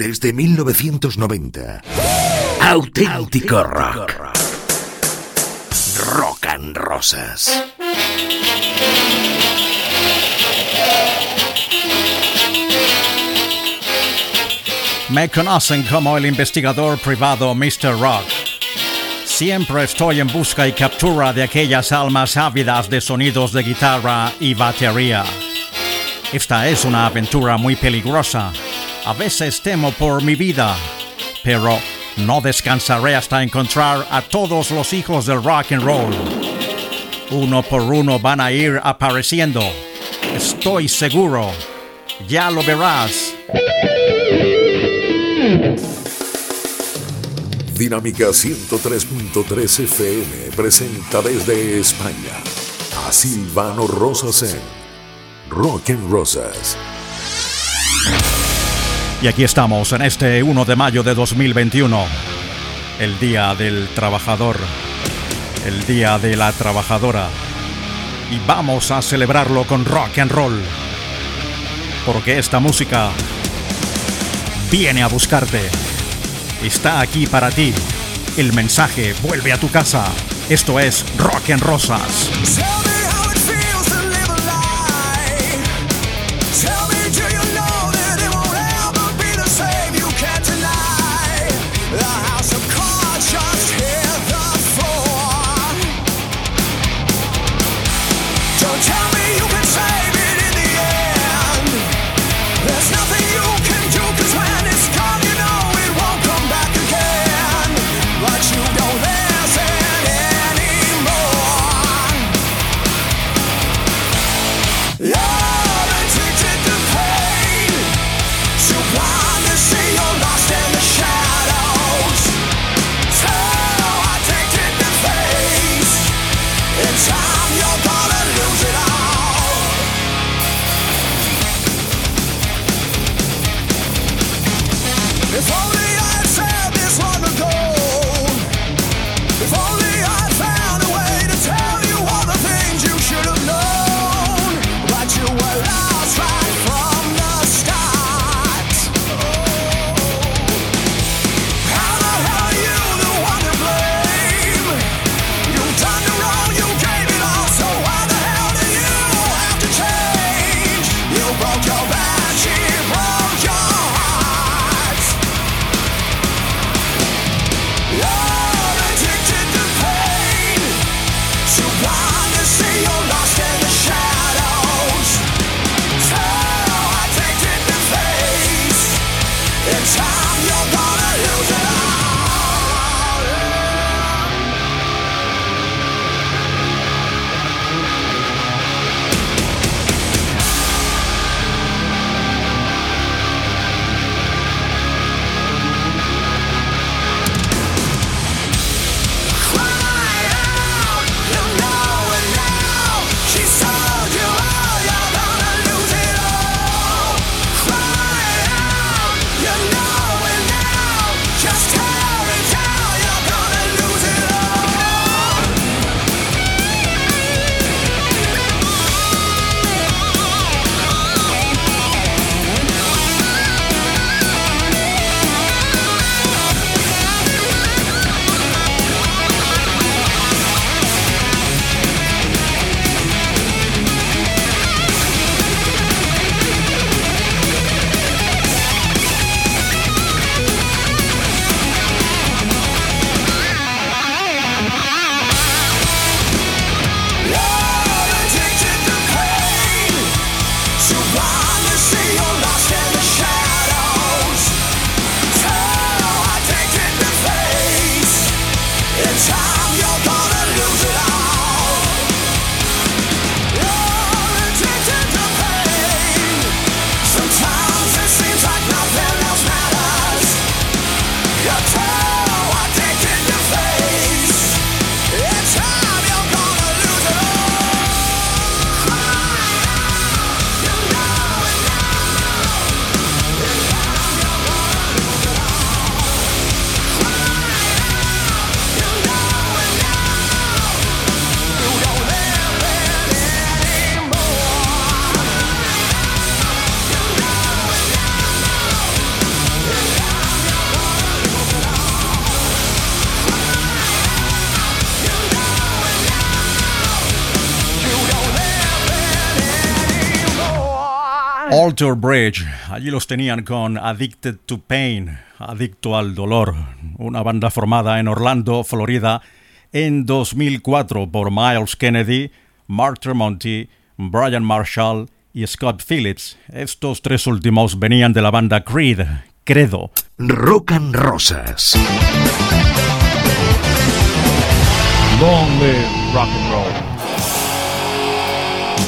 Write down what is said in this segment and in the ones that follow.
desde 1990. Auténtico rock. Rock and Rosas. Me conocen como el investigador privado Mr. Rock. Siempre estoy en busca y captura de aquellas almas ávidas de sonidos de guitarra y batería. Esta es una aventura muy peligrosa. A veces temo por mi vida, pero no descansaré hasta encontrar a todos los hijos del rock and roll. Uno por uno van a ir apareciendo. Estoy seguro. Ya lo verás. Dinámica 103.3 FM presenta desde España a Silvano Rosas en Rock and Rosas. Y aquí estamos en este 1 de mayo de 2021, el Día del Trabajador, el Día de la Trabajadora. Y vamos a celebrarlo con rock and roll, porque esta música viene a buscarte. Está aquí para ti. El mensaje vuelve a tu casa. Esto es Rock and Rosas. Alter Bridge, allí los tenían con Addicted to Pain, Adicto al Dolor, una banda formada en Orlando, Florida, en 2004 por Miles Kennedy, Mark Tremonti, Brian Marshall y Scott Phillips. Estos tres últimos venían de la banda Creed, Credo. Rock and Rosas. Long live rock and roll.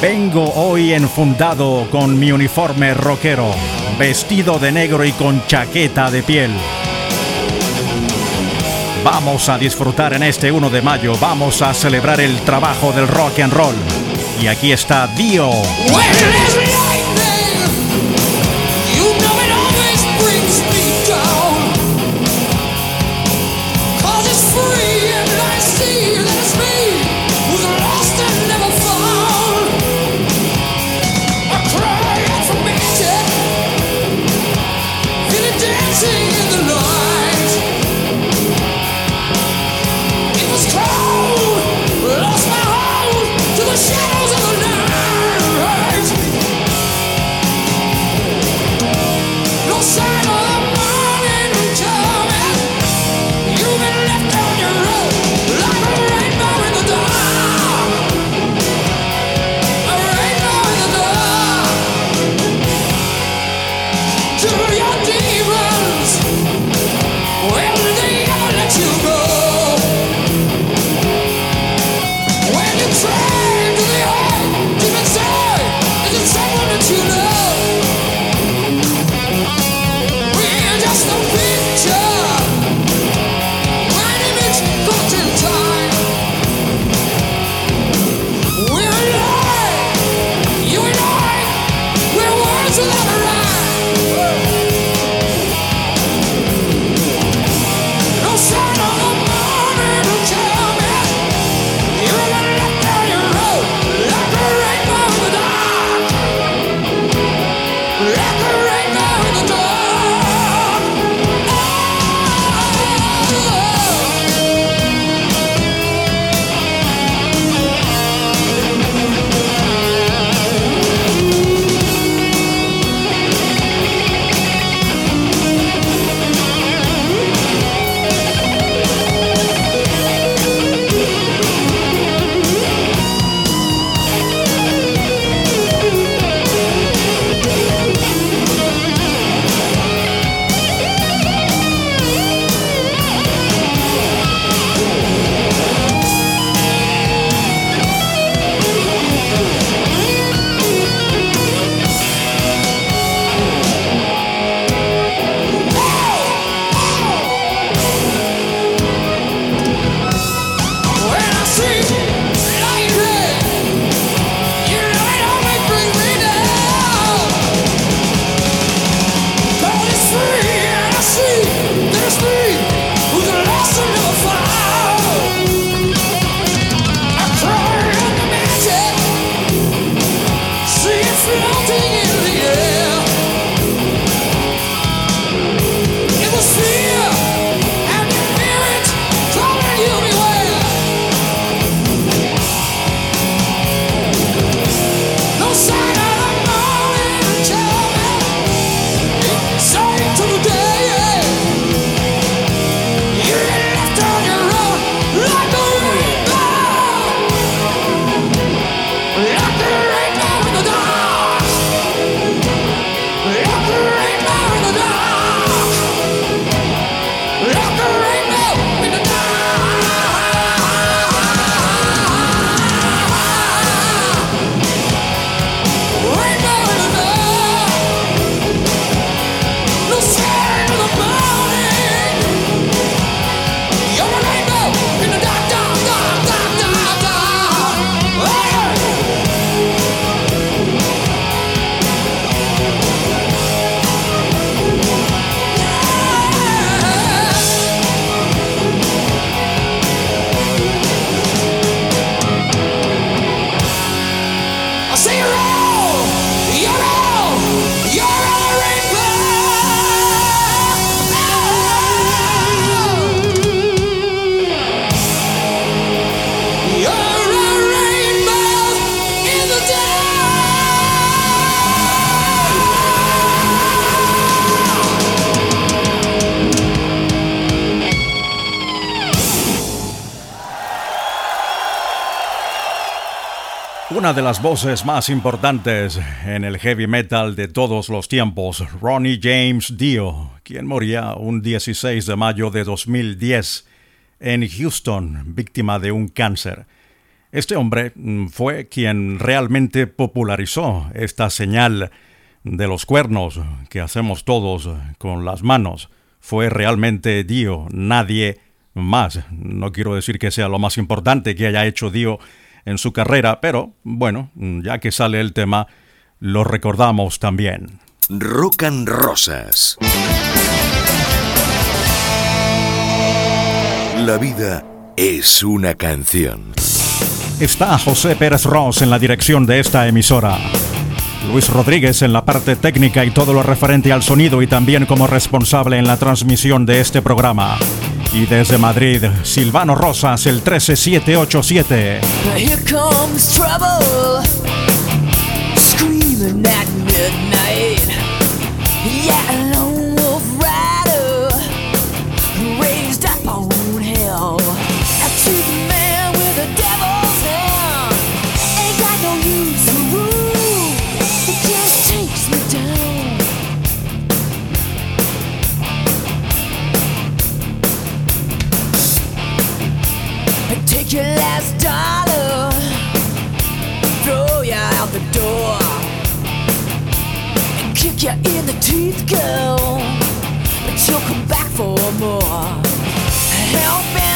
Vengo hoy enfundado con mi uniforme rockero, vestido de negro y con chaqueta de piel. Vamos a disfrutar en este 1 de mayo, vamos a celebrar el trabajo del rock and roll. Y aquí está Dio. De las voces más importantes en el heavy metal de todos los tiempos, Ronnie James Dio, quien moría un 16 de mayo de 2010 en Houston, víctima de un cáncer. Este hombre fue quien realmente popularizó esta señal de los cuernos que hacemos todos con las manos. Fue realmente Dio, nadie más. No quiero decir que sea lo más importante que haya hecho Dio en su carrera, pero bueno, ya que sale el tema, lo recordamos también. Rock and Rosas. La vida es una canción. Está José Pérez Ross en la dirección de esta emisora. Luis Rodríguez en la parte técnica y todo lo referente al sonido y también como responsable en la transmisión de este programa. Y desde Madrid, Silvano Rosas, el 13787. Here comes trouble, screaming at midnight. Yeah, your last dollar, throw you out the door, and kick you in the teeth, girl. But you'll come back for more. Hell bent,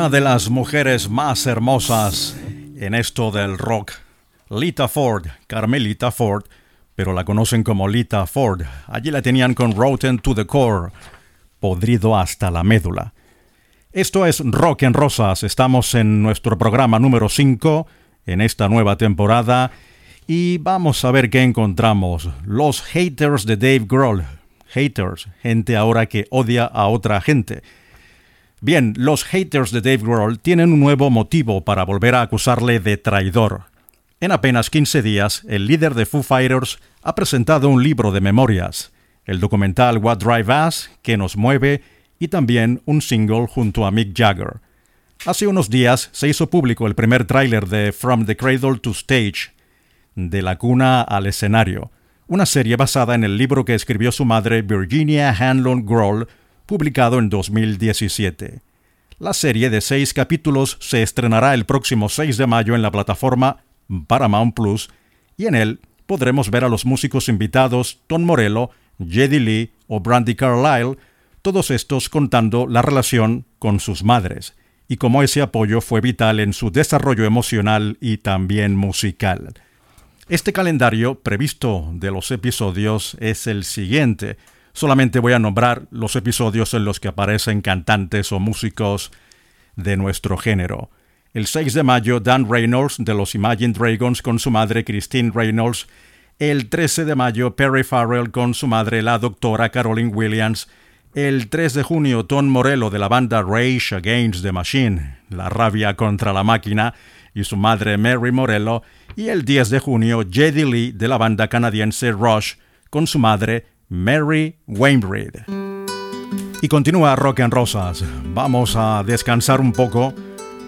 Una de las mujeres más hermosas en esto del rock, Lita Ford, Carmelita Ford, pero la conocen como Lita Ford. Allí la tenían con Rotten to the Core, podrido hasta la médula. Esto es Rock en Rosas. Estamos en nuestro programa número 5 en esta nueva temporada y vamos a ver qué encontramos. Los haters de Dave Grohl. Haters, gente ahora que odia a otra gente. Bien, los haters de Dave Grohl tienen un nuevo motivo para volver a acusarle de traidor. En apenas 15 días, el líder de Foo Fighters ha presentado un libro de memorias, el documental What Drive Us, que nos mueve, y también un single junto a Mick Jagger. Hace unos días se hizo público el primer tráiler de From the Cradle to Stage, de la cuna al escenario, una serie basada en el libro que escribió su madre Virginia Hanlon Grohl, publicado en 2017. La serie de seis capítulos se estrenará el próximo 6 de mayo en la plataforma Paramount Plus y en él podremos ver a los músicos invitados Tom Morello, Jedi Lee o Brandy Carlile todos estos contando la relación con sus madres y cómo ese apoyo fue vital en su desarrollo emocional y también musical. Este calendario previsto de los episodios es el siguiente. Solamente voy a nombrar los episodios en los que aparecen cantantes o músicos de nuestro género. El 6 de mayo, Dan Reynolds de los Imagine Dragons con su madre Christine Reynolds. El 13 de mayo, Perry Farrell con su madre, la doctora Caroline Williams. El 3 de junio, Tom Morello de la banda Rage Against the Machine, La rabia contra la máquina, y su madre Mary Morello, y el 10 de junio, Jedi Lee de la banda canadiense Rush, con su madre Mary Wainwright. Y continúa Rock en Rosas. Vamos a descansar un poco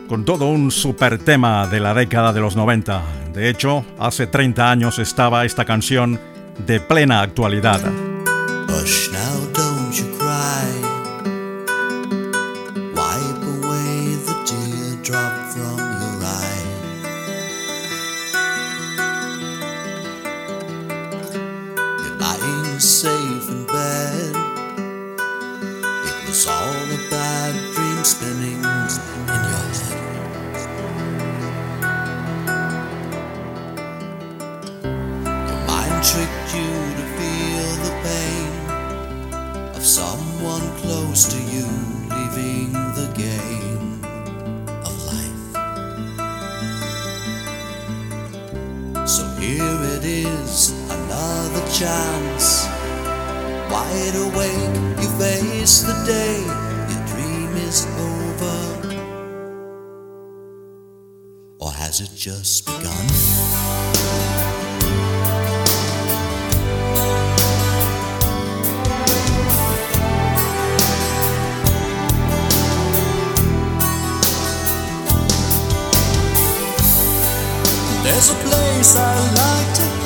con todo un super tema de la década de los 90. De hecho, hace 30 años estaba esta canción de plena actualidad. Hush now, don't you cry. To you leaving the game of life. So here it is, another chance. Wide awake, you face the day, your dream is over. Or has it just begun? There's a place I like to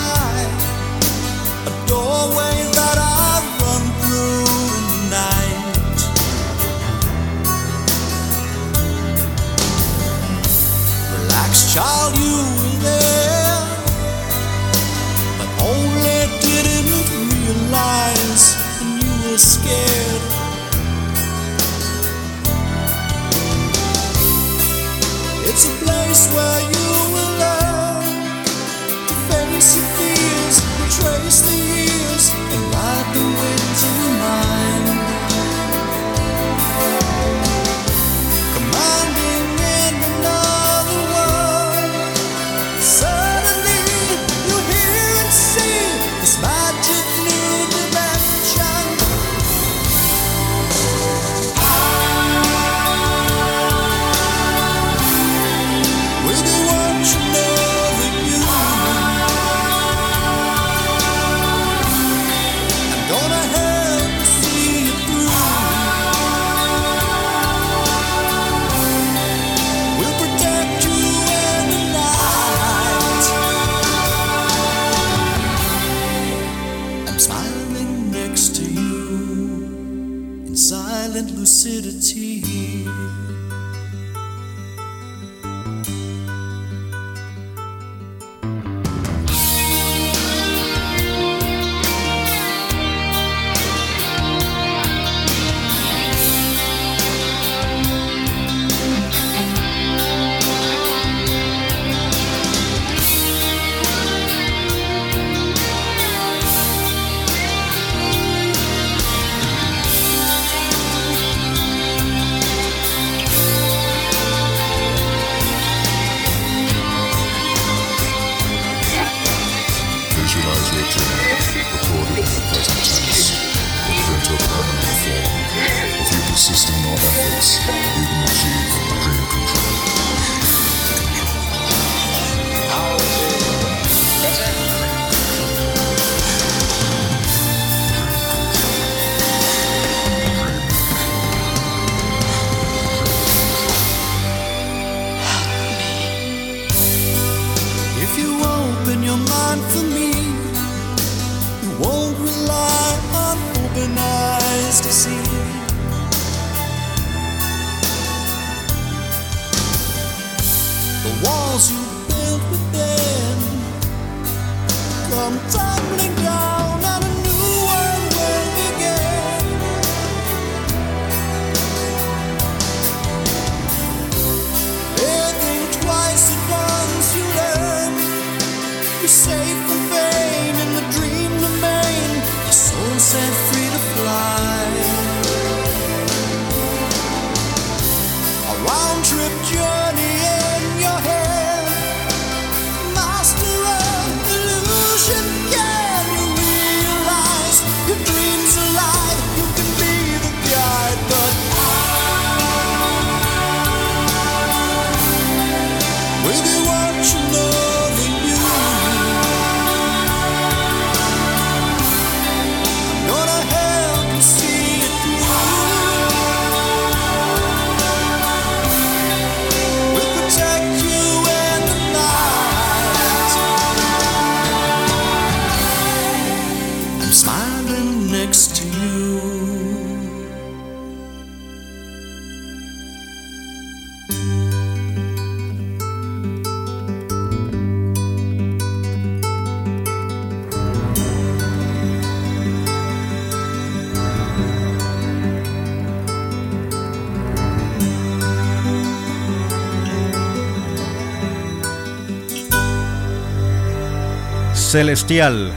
Celestial,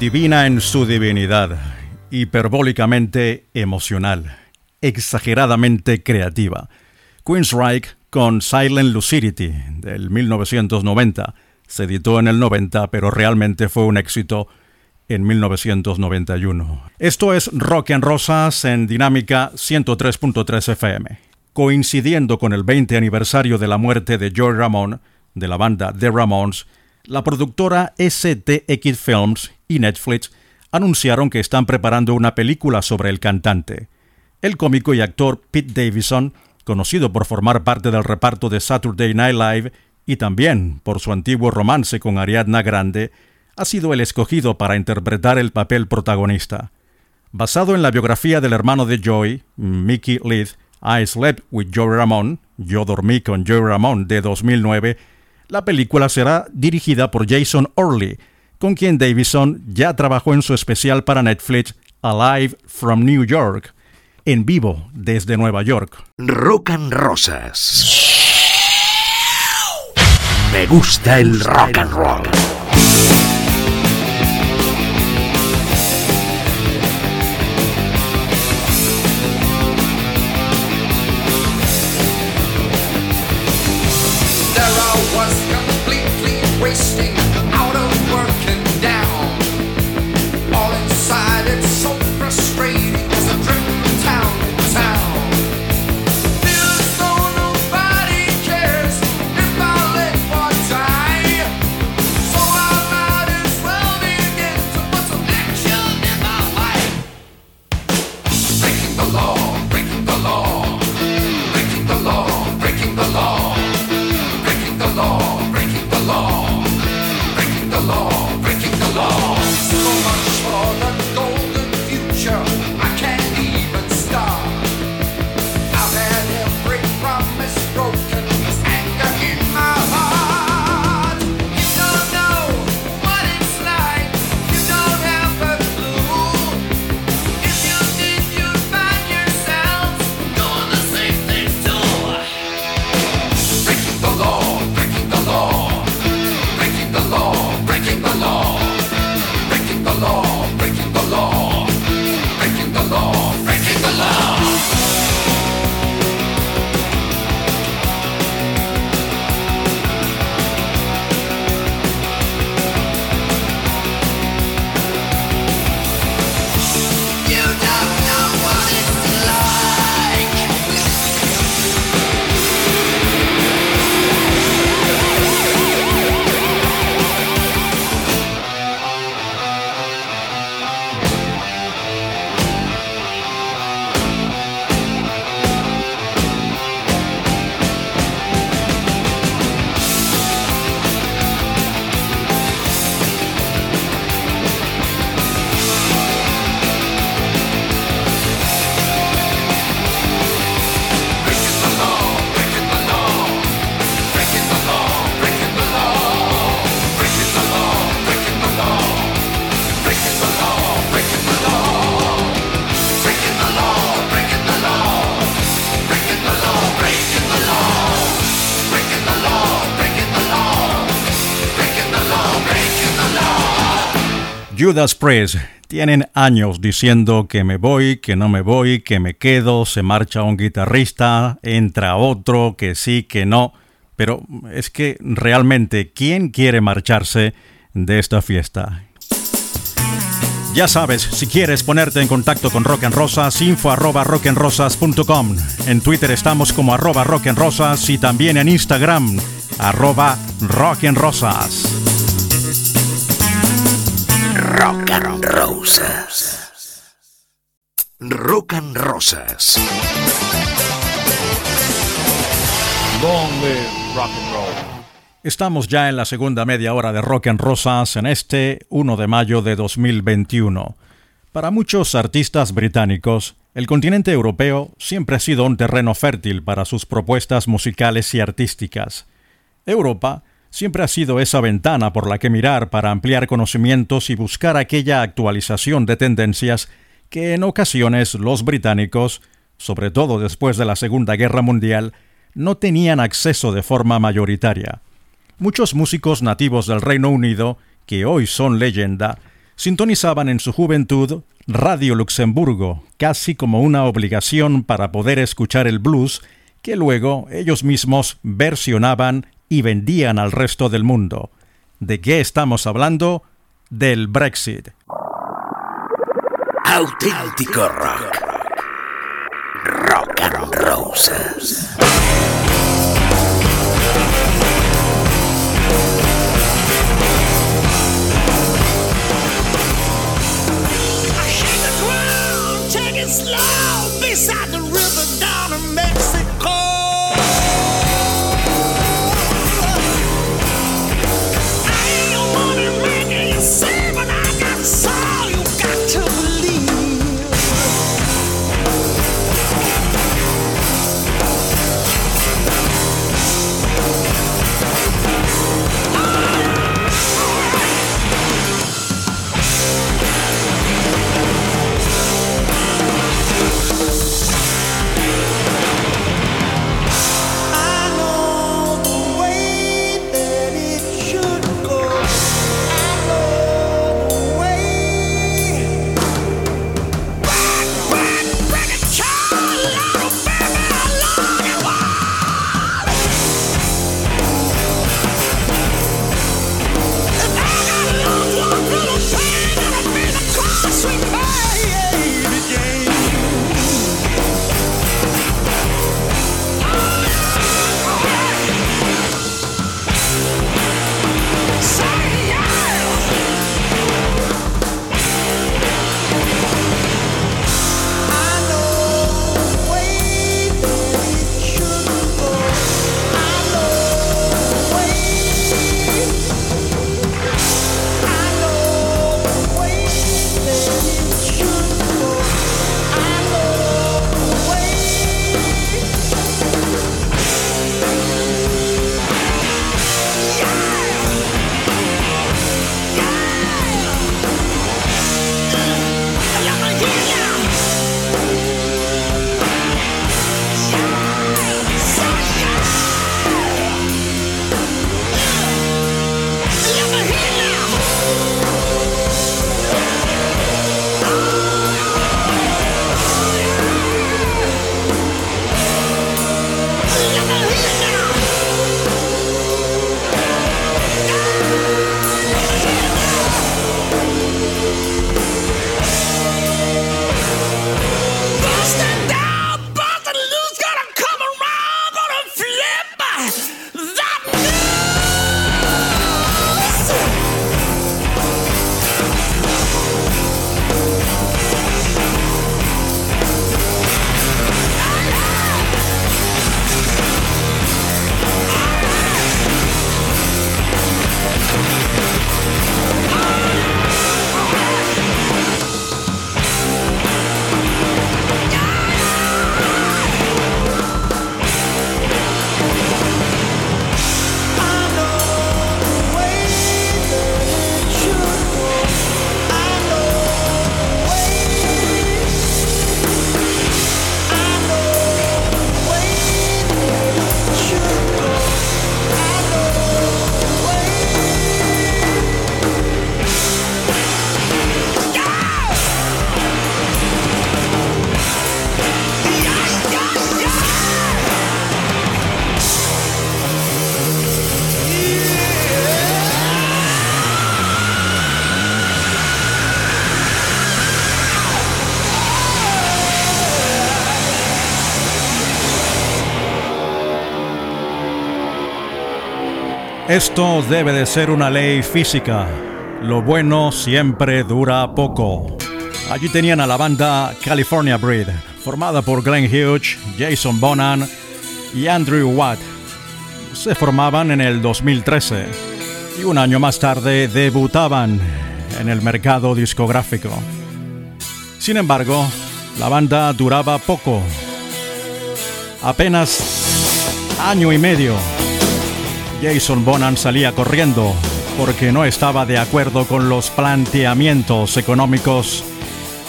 divina en su divinidad, hiperbólicamente emocional, exageradamente creativa. Queensryche con Silent Lucidity del 1990. Se editó en el 90, pero realmente fue un éxito en 1991. Esto es Rock en Rosas en Dinámica 103.3 FM. Coincidiendo con el 20 aniversario de la muerte de Joey Ramón, de la banda The Ramones, la productora STX Films y Netflix anunciaron que están preparando una película sobre el cantante. El cómico y actor Pete Davidson, conocido por formar parte del reparto de Saturday Night Live y también por su antiguo romance con Ariadna Grande, ha sido el escogido para interpretar el papel protagonista. Basado en la biografía del hermano de Joey, Mickey Leith, I Slept with Joey Ramón, Yo dormí con Joey Ramón de 2009, la película será dirigida por Jason Orley, con quien Davison ya trabajó en su especial para Netflix Alive from New York, en vivo desde Nueva York. Rock and Rosas. Me gusta el rock and roll. I was completely wasting, out of work Judas Priest tienen años diciendo que me voy, que no me voy, que me quedo, se marcha un guitarrista, entra otro, que sí, que no. Pero es que realmente, ¿quién quiere marcharse de esta fiesta? Ya sabes, si quieres ponerte en contacto con Rock and Rosas, info arroba rockandrosas.com. En Twitter estamos como arroba rock and rosas y también en Instagram, arroba rock and rosas. Rock and Rosas. Rock and Rosas. Long rock and roll. Estamos ya en la segunda media hora de Rock en Rosas en este 1 de mayo de 2021. Para muchos artistas británicos, el continente europeo siempre ha sido un terreno fértil para sus propuestas musicales y artísticas. Europa siempre ha sido esa ventana por la que mirar para ampliar conocimientos y buscar aquella actualización de tendencias que en ocasiones los británicos, sobre todo después de la Segunda Guerra Mundial, no tenían acceso de forma mayoritaria. Muchos músicos nativos del Reino Unido, que hoy son leyenda, sintonizaban en su juventud Radio Luxemburgo, casi como una obligación para poder escuchar el blues que luego ellos mismos versionaban y vendían al resto del mundo. ¿De qué estamos hablando? Del Brexit. Auténtico rock. Rock and slow beside the river down in Mexico. Esto debe de ser una ley física. Lo bueno siempre dura poco. Allí tenían a la banda California Breed, formada por Glenn Hughes, Jason Bonan y Andrew Watt. Se formaban en el 2013 y un año más tarde debutaban en el mercado discográfico. Sin embargo, la banda duraba poco, apenas año y medio. Jason Bonan salía corriendo porque no estaba de acuerdo con los planteamientos económicos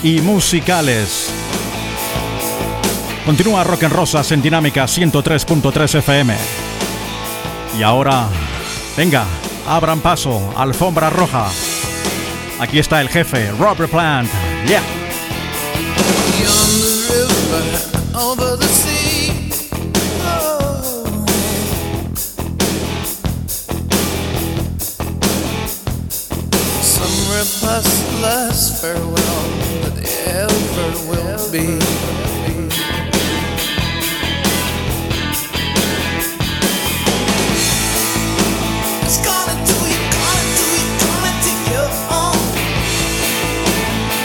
y musicales. Continúa Rock en Rosas en Dinámica 103.3 FM. Y ahora, venga, abran paso, alfombra roja. Aquí está el jefe, Robert Plant. Yeah. Last farewell that ever will be. It's gonna do you, gonna you, gonna you.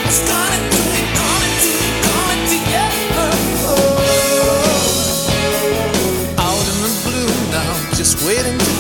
It's gonna you, gonna you, gonna you. Out in the blue now, just waiting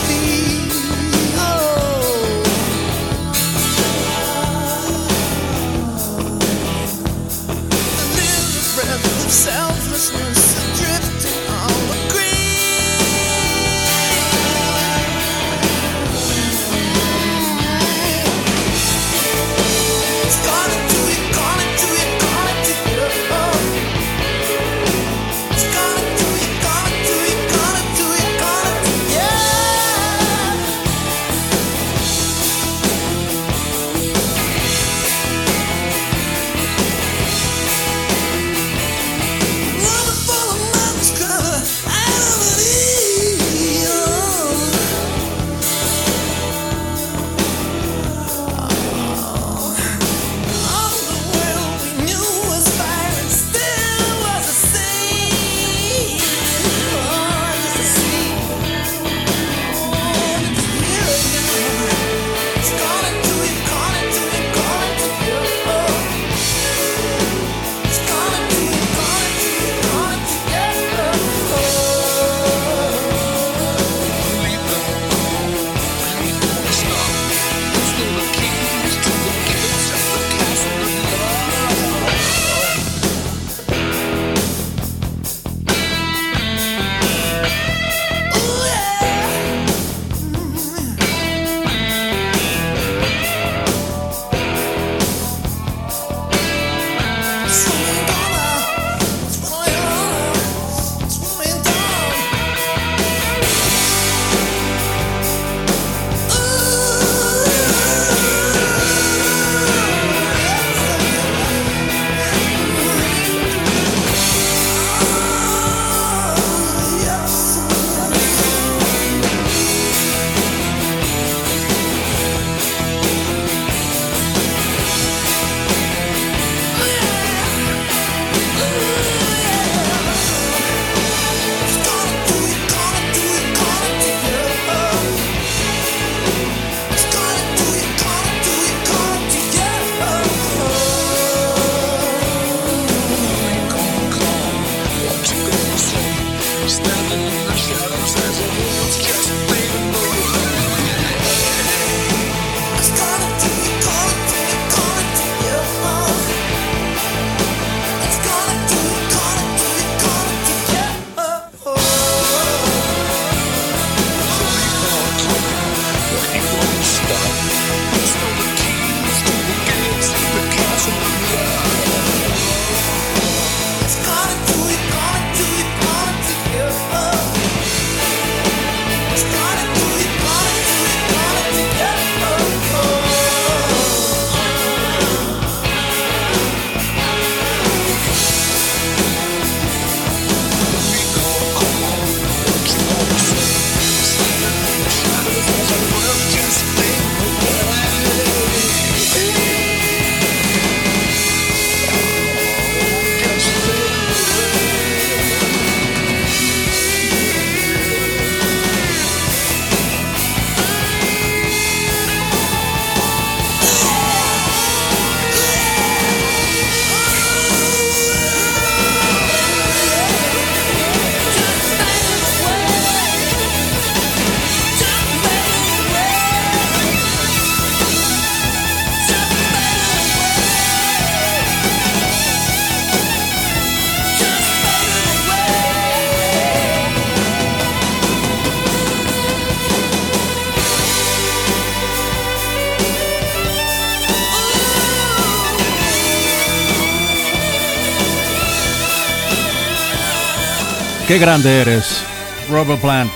Qué grande eres, Robert Plant.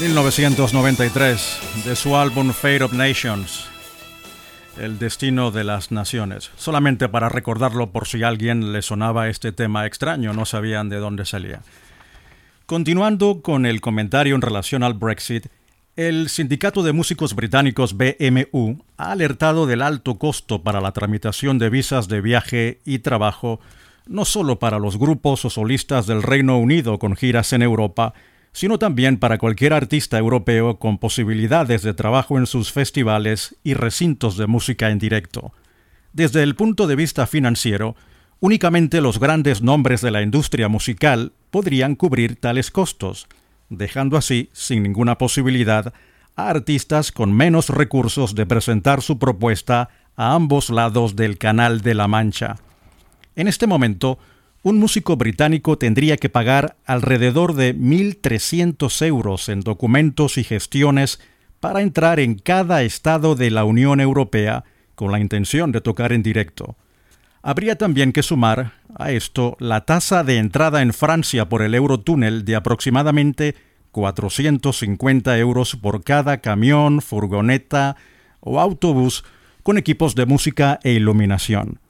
1993, de su álbum Fate of Nations, El destino de las naciones. Solamente para recordarlo por si a alguien le sonaba este tema extraño, no sabían de dónde salía. Continuando con el comentario en relación al Brexit, el Sindicato de Músicos Británicos BMU ha alertado del alto costo para la tramitación de visas de viaje y trabajo, no solo para los grupos o solistas del Reino Unido con giras en Europa, sino también para cualquier artista europeo con posibilidades de trabajo en sus festivales y recintos de música en directo. Desde el punto de vista financiero, únicamente los grandes nombres de la industria musical podrían cubrir tales costos, dejando así sin ninguna posibilidad a artistas con menos recursos de presentar su propuesta a ambos lados del Canal de la Mancha. En este momento, un músico británico tendría que pagar alrededor de 1.300 euros en documentos y gestiones para entrar en cada estado de la Unión Europea con la intención de tocar en directo. Habría también que sumar a esto la tasa de entrada en Francia por el Eurotúnel de aproximadamente 450 euros por cada camión, furgoneta o autobús con equipos de música e iluminación.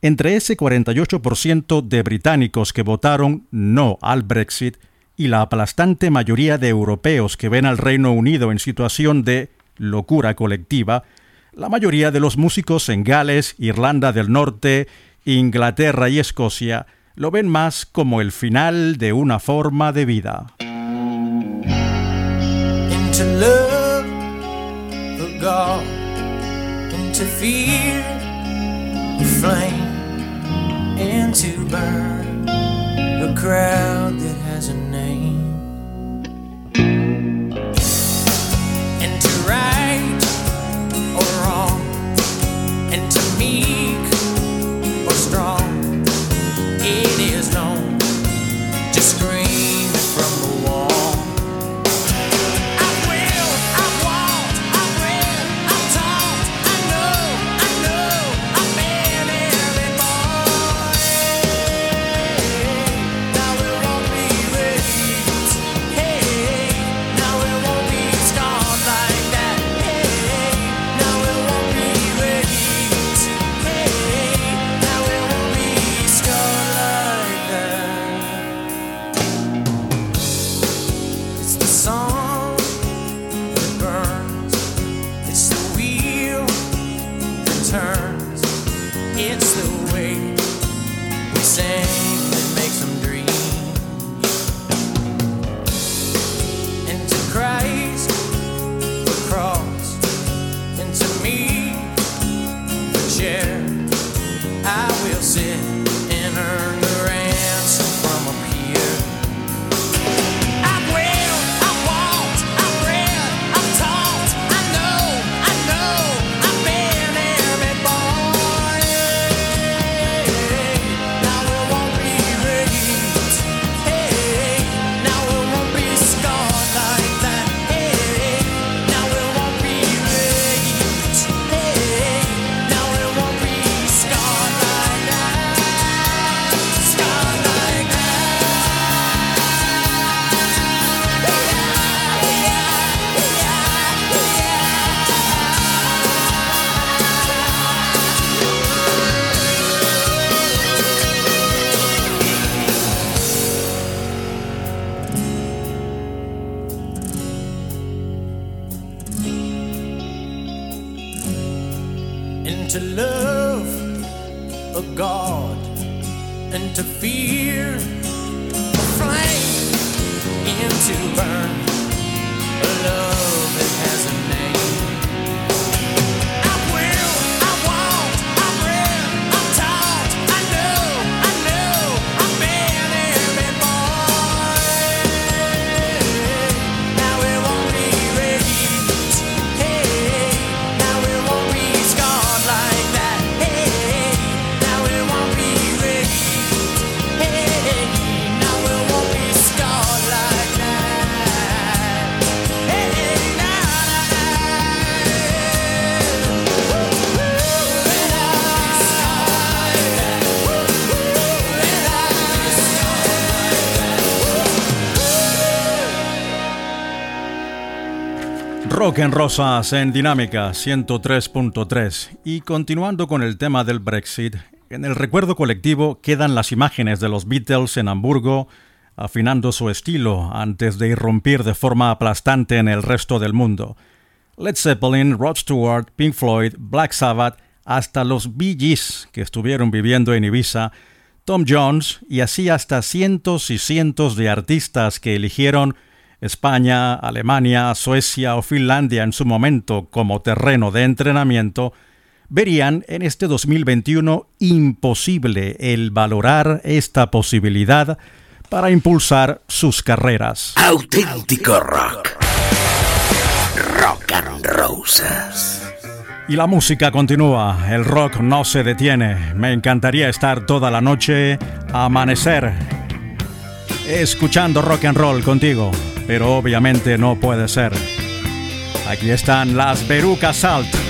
Entre ese 48% de británicos que votaron no al Brexit y la aplastante mayoría de europeos que ven al Reino Unido en situación de locura colectiva, la mayoría de los músicos en Gales, Irlanda del Norte, Inglaterra y Escocia lo ven más como el final de una forma de vida. And to burn a crowd that has a name, and to right or wrong, and to meek or strong. En Rosas en Dinámica 103.3 y continuando con el tema del Brexit, en el recuerdo colectivo quedan las imágenes de los Beatles en Hamburgo afinando su estilo antes de irrumpir de forma aplastante en el resto del mundo. Led Zeppelin, Rod Stewart, Pink Floyd, Black Sabbath, hasta los Bee Gees que estuvieron viviendo en Ibiza, Tom Jones y así hasta cientos y cientos de artistas que eligieron España, Alemania, Suecia o Finlandia en su momento como terreno de entrenamiento, verían en este 2021 imposible el valorar esta posibilidad para impulsar sus carreras. Auténtico rock. Rock and Roses. Y la música continúa, el rock no se detiene. Me encantaría estar toda la noche, amanecer, escuchando rock and roll contigo, pero obviamente no puede ser. Aquí están las Veruca Salt.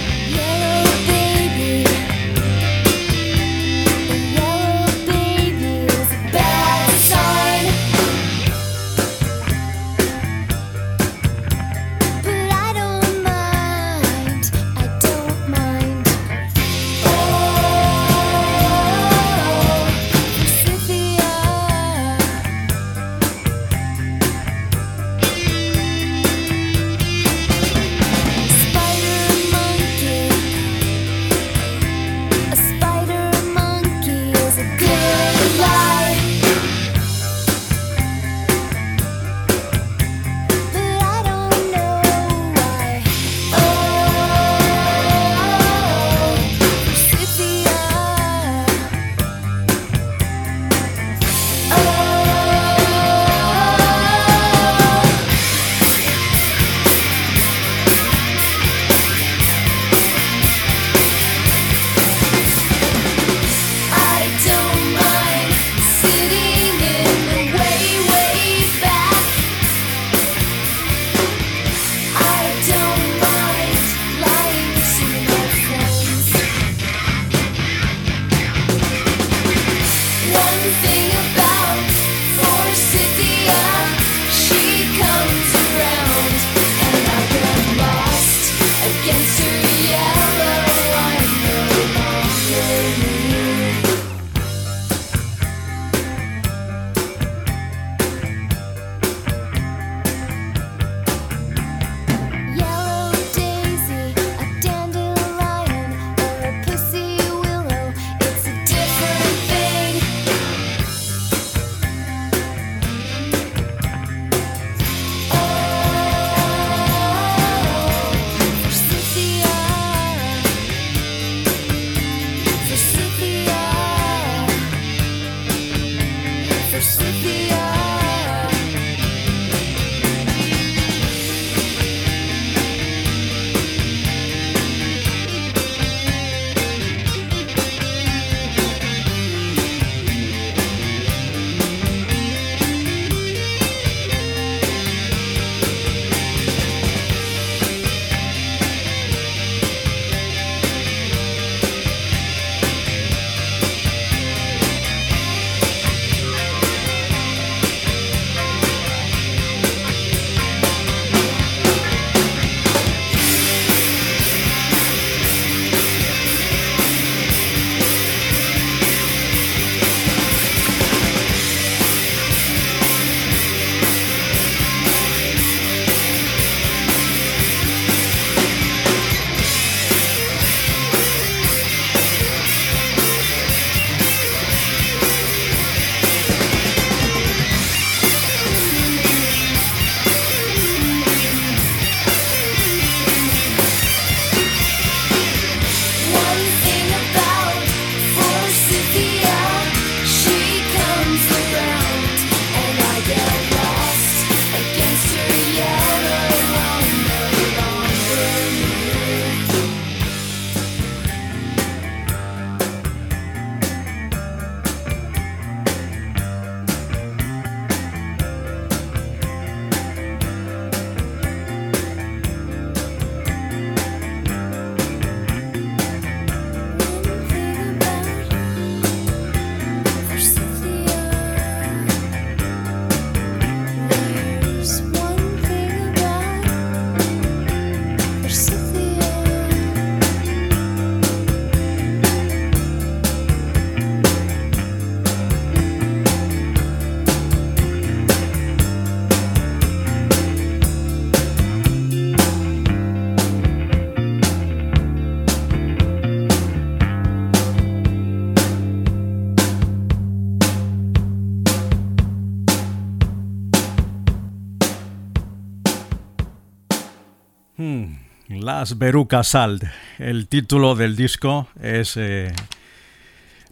Las Verucas Salt. El título del disco es eh,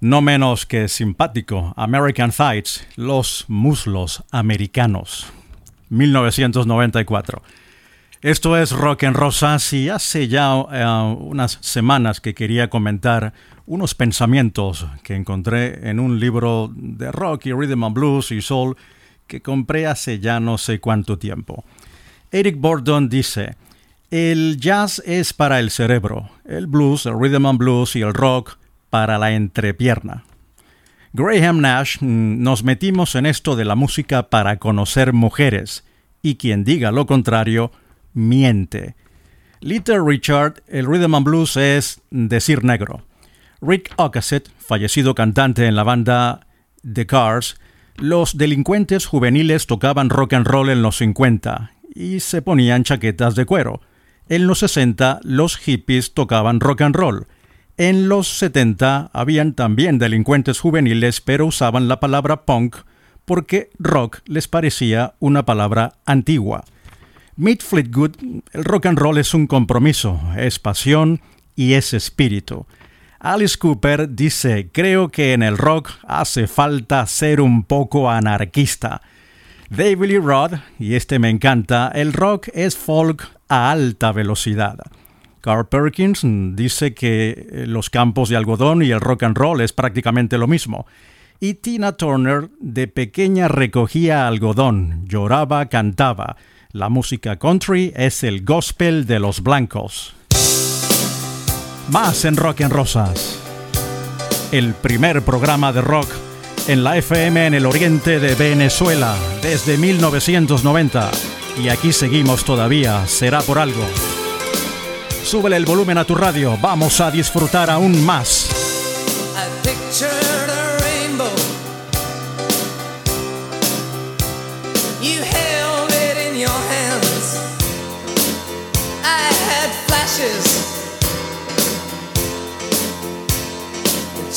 no menos que simpático. American Thighs, Los Muslos Americanos. 1994. Esto es Rock en Rosas y hace ya eh, unas semanas que quería comentar unos pensamientos que encontré en un libro de rock y rhythm and blues y soul que compré hace ya no sé cuánto tiempo. Eric Borden dice, el jazz es para el cerebro, el blues, el rhythm and blues y el rock para la entrepierna. Graham Nash mm, nos metimos en esto de la música para conocer mujeres, y quien diga lo contrario, miente. Little Richard, el rhythm and blues es decir negro. Rick Ocasek, fallecido cantante en la banda The Cars, los delincuentes juveniles tocaban rock and roll en los 50 y se ponían chaquetas de cuero. En los 60 los hippies tocaban rock and roll. En los 70 habían también delincuentes juveniles pero usaban la palabra punk porque rock les parecía una palabra antigua. Meet Fleetwood, el rock and roll es un compromiso, es pasión y es espíritu. Alice Cooper dice, creo que en el rock hace falta ser un poco anarquista. David Lee Roth, y este me encanta, el rock es folk a alta velocidad. Carl Perkins dice que eh, los campos de algodón y el rock and roll es prácticamente lo mismo. Y Tina Turner de pequeña recogía algodón, lloraba, cantaba. La música country es el gospel de los blancos. Más en Rock en Rosas. El primer programa de rock en la FM en el oriente de Venezuela desde 1990. Y aquí seguimos todavía, será por algo. Súbele el volumen a tu radio, vamos a disfrutar aún más.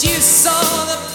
You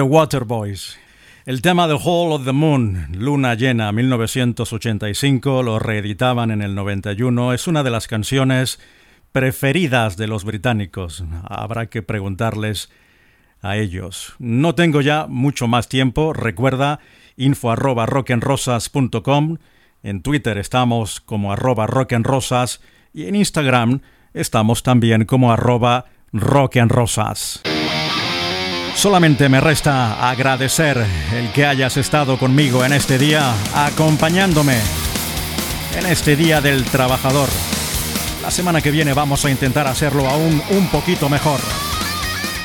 The Waterboys. El tema de Hall of the Moon, Luna Llena, 1985, lo reeditaban en el 91. Es una de las canciones preferidas de los británicos. Habrá que preguntarles a ellos. No tengo ya mucho más tiempo. Recuerda info arroba rockenrosas.com. En Twitter estamos como arroba rockenrosas y en Instagram estamos también como arroba rockenrosas. Solamente me resta agradecer el que hayas estado conmigo en este día, acompañándome en este Día del Trabajador. La semana que viene vamos a intentar hacerlo aún un poquito mejor.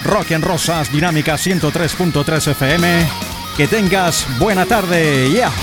Rock en Rosas, Dinámica 103.3 FM. Que tengas buena tarde. Yeah.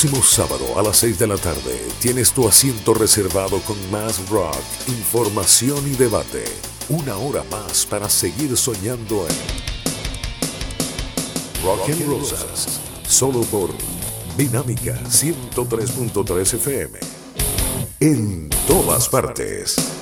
Próximo sábado a las 6 de la tarde tienes tu asiento reservado con más rock, información y debate. Una hora más para seguir soñando en Rock and Rosas, solo por Dinámica 103.3 FM. En todas partes.